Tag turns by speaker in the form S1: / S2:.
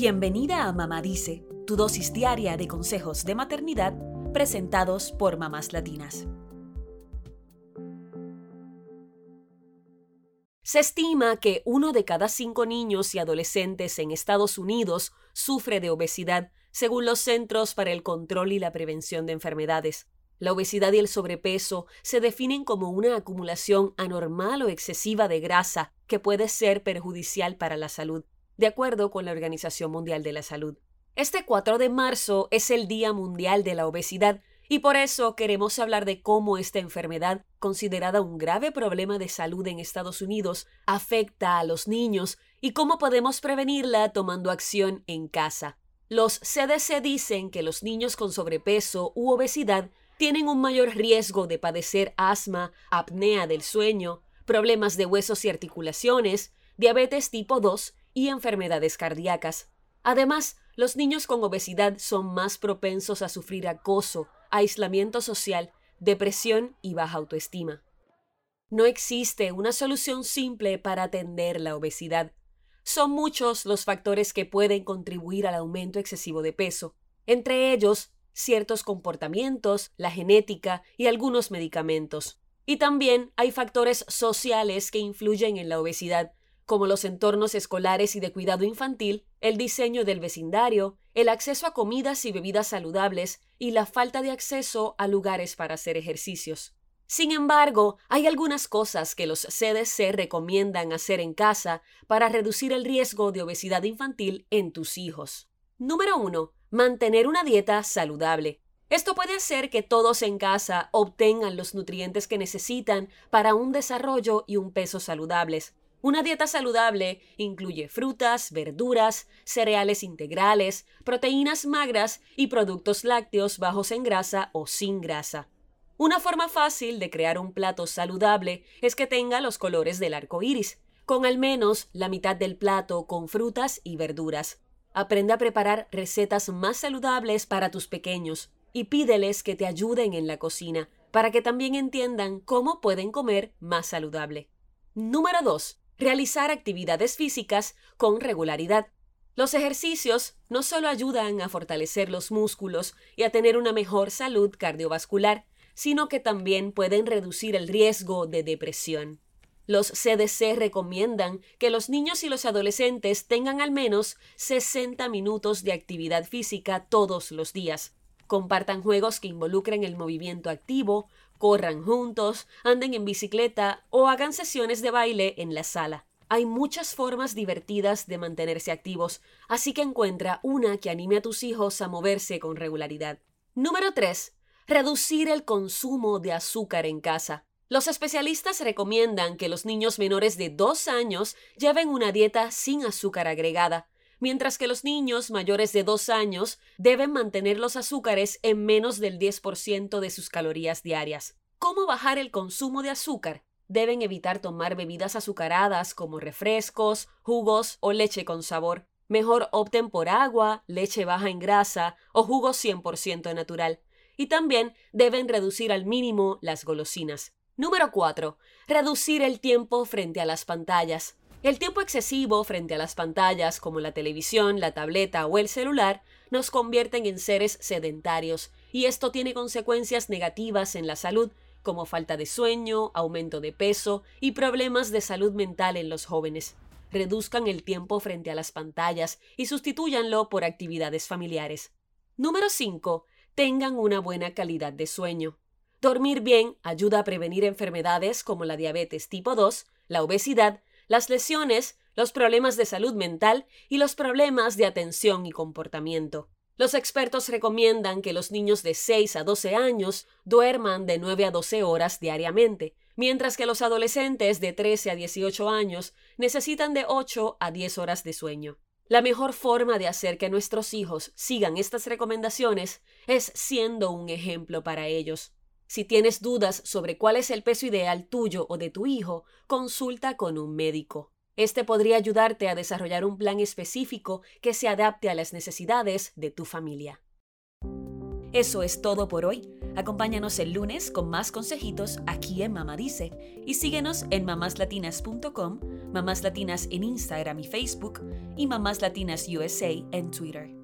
S1: Bienvenida a Mamá Dice, tu dosis diaria de consejos de maternidad presentados por mamás latinas. Se estima que uno de cada cinco niños y adolescentes en Estados Unidos sufre de obesidad, según los Centros para el Control y la Prevención de Enfermedades. La obesidad y el sobrepeso se definen como una acumulación anormal o excesiva de grasa que puede ser perjudicial para la salud, de acuerdo con la Organización Mundial de la Salud. Este 4 de marzo es el Día Mundial de la Obesidad y por eso queremos hablar de cómo esta enfermedad, considerada un grave problema de salud en Estados Unidos, afecta a los niños y cómo podemos prevenirla tomando acción en casa. Los CDC dicen que los niños con sobrepeso u obesidad tienen un mayor riesgo de padecer asma, apnea del sueño, problemas de huesos y articulaciones, diabetes tipo 2 y enfermedades cardíacas. Además, los niños con obesidad son más propensos a sufrir acoso, aislamiento social, depresión y baja autoestima. No existe una solución simple para atender la obesidad. Son muchos los factores que pueden contribuir al aumento excesivo de peso, entre ellos ciertos comportamientos, la genética y algunos medicamentos. Y también hay factores sociales que influyen en la obesidad, como los entornos escolares y de cuidado infantil, el diseño del vecindario, el acceso a comidas y bebidas saludables y la falta de acceso a lugares para hacer ejercicios. Sin embargo, hay algunas cosas que los CDC recomiendan hacer en casa para reducir el riesgo de obesidad infantil en tus hijos. Número 1. Mantener una dieta saludable. Esto puede hacer que todos en casa obtengan los nutrientes que necesitan para un desarrollo y un peso saludables. Una dieta saludable incluye frutas, verduras, cereales integrales, proteínas magras y productos lácteos bajos en grasa o sin grasa. Una forma fácil de crear un plato saludable es que tenga los colores del arco iris, con al menos la mitad del plato con frutas y verduras. Aprende a preparar recetas más saludables para tus pequeños y pídeles que te ayuden en la cocina para que también entiendan cómo pueden comer más saludable. Número 2. Realizar actividades físicas con regularidad. Los ejercicios no solo ayudan a fortalecer los músculos y a tener una mejor salud cardiovascular, sino que también pueden reducir el riesgo de depresión. Los CDC recomiendan que los niños y los adolescentes tengan al menos 60 minutos de actividad física todos los días. Compartan juegos que involucren el movimiento activo, corran juntos, anden en bicicleta o hagan sesiones de baile en la sala. Hay muchas formas divertidas de mantenerse activos, así que encuentra una que anime a tus hijos a moverse con regularidad. Número 3. Reducir el consumo de azúcar en casa. Los especialistas recomiendan que los niños menores de 2 años lleven una dieta sin azúcar agregada, mientras que los niños mayores de 2 años deben mantener los azúcares en menos del 10% de sus calorías diarias. ¿Cómo bajar el consumo de azúcar? Deben evitar tomar bebidas azucaradas como refrescos, jugos o leche con sabor. Mejor opten por agua, leche baja en grasa o jugo 100% natural. Y también deben reducir al mínimo las golosinas. Número 4. Reducir el tiempo frente a las pantallas. El tiempo excesivo frente a las pantallas, como la televisión, la tableta o el celular, nos convierten en seres sedentarios, y esto tiene consecuencias negativas en la salud, como falta de sueño, aumento de peso y problemas de salud mental en los jóvenes. Reduzcan el tiempo frente a las pantallas y sustitúyanlo por actividades familiares. Número 5. Tengan una buena calidad de sueño. Dormir bien ayuda a prevenir enfermedades como la diabetes tipo 2, la obesidad, las lesiones, los problemas de salud mental y los problemas de atención y comportamiento. Los expertos recomiendan que los niños de 6 a 12 años duerman de 9 a 12 horas diariamente, mientras que los adolescentes de 13 a 18 años necesitan de 8 a 10 horas de sueño. La mejor forma de hacer que nuestros hijos sigan estas recomendaciones es siendo un ejemplo para ellos. Si tienes dudas sobre cuál es el peso ideal tuyo o de tu hijo, consulta con un médico. Este podría ayudarte a desarrollar un plan específico que se adapte a las necesidades de tu familia. Eso es todo por hoy. Acompáñanos el lunes con más consejitos aquí en Mamá Dice y síguenos en mamáslatinas.com, Mamás Latinas en Instagram y Facebook y Mamás Latinas USA en Twitter.